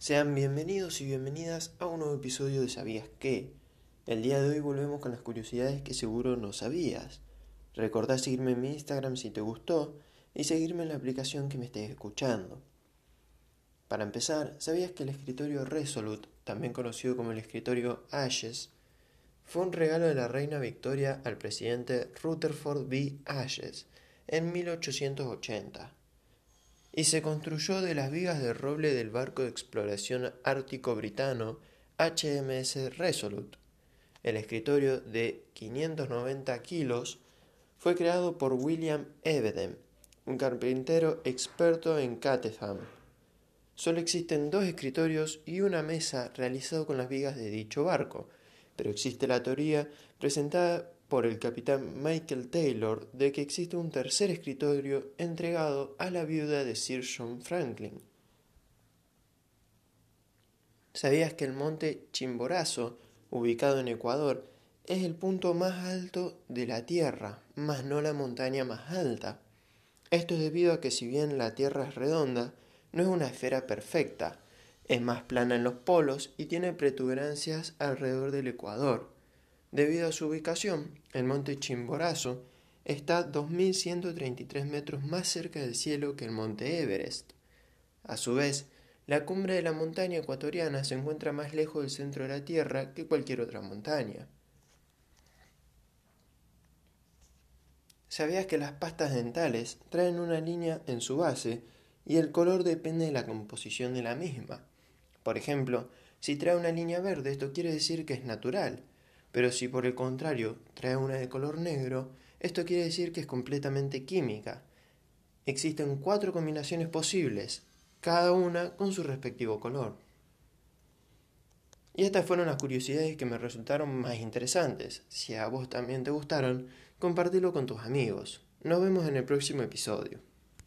Sean bienvenidos y bienvenidas a un nuevo episodio de ¿Sabías qué? El día de hoy volvemos con las curiosidades que seguro no sabías. Recordá seguirme en mi Instagram si te gustó y seguirme en la aplicación que me estés escuchando. Para empezar, ¿sabías que el escritorio Resolute, también conocido como el escritorio Ashes, fue un regalo de la reina Victoria al presidente Rutherford B. Ashes en 1880? Y se construyó de las vigas de roble del barco de exploración ártico britano HMS Resolute. El escritorio de 590 kilos fue creado por William Evedem, un carpintero experto en Caterham. Solo existen dos escritorios y una mesa realizado con las vigas de dicho barco, pero existe la teoría presentada por el capitán Michael Taylor de que existe un tercer escritorio entregado a la viuda de Sir John Franklin. ¿Sabías que el monte Chimborazo, ubicado en Ecuador, es el punto más alto de la Tierra, más no la montaña más alta? Esto es debido a que si bien la Tierra es redonda, no es una esfera perfecta, es más plana en los polos y tiene protuberancias alrededor del Ecuador. Debido a su ubicación, el monte Chimborazo está 2.133 metros más cerca del cielo que el monte Everest. A su vez, la cumbre de la montaña ecuatoriana se encuentra más lejos del centro de la Tierra que cualquier otra montaña. ¿Sabías que las pastas dentales traen una línea en su base y el color depende de la composición de la misma? Por ejemplo, si trae una línea verde, esto quiere decir que es natural, pero si por el contrario trae una de color negro, esto quiere decir que es completamente química. Existen cuatro combinaciones posibles, cada una con su respectivo color. Y estas fueron las curiosidades que me resultaron más interesantes. Si a vos también te gustaron, compártelo con tus amigos. Nos vemos en el próximo episodio.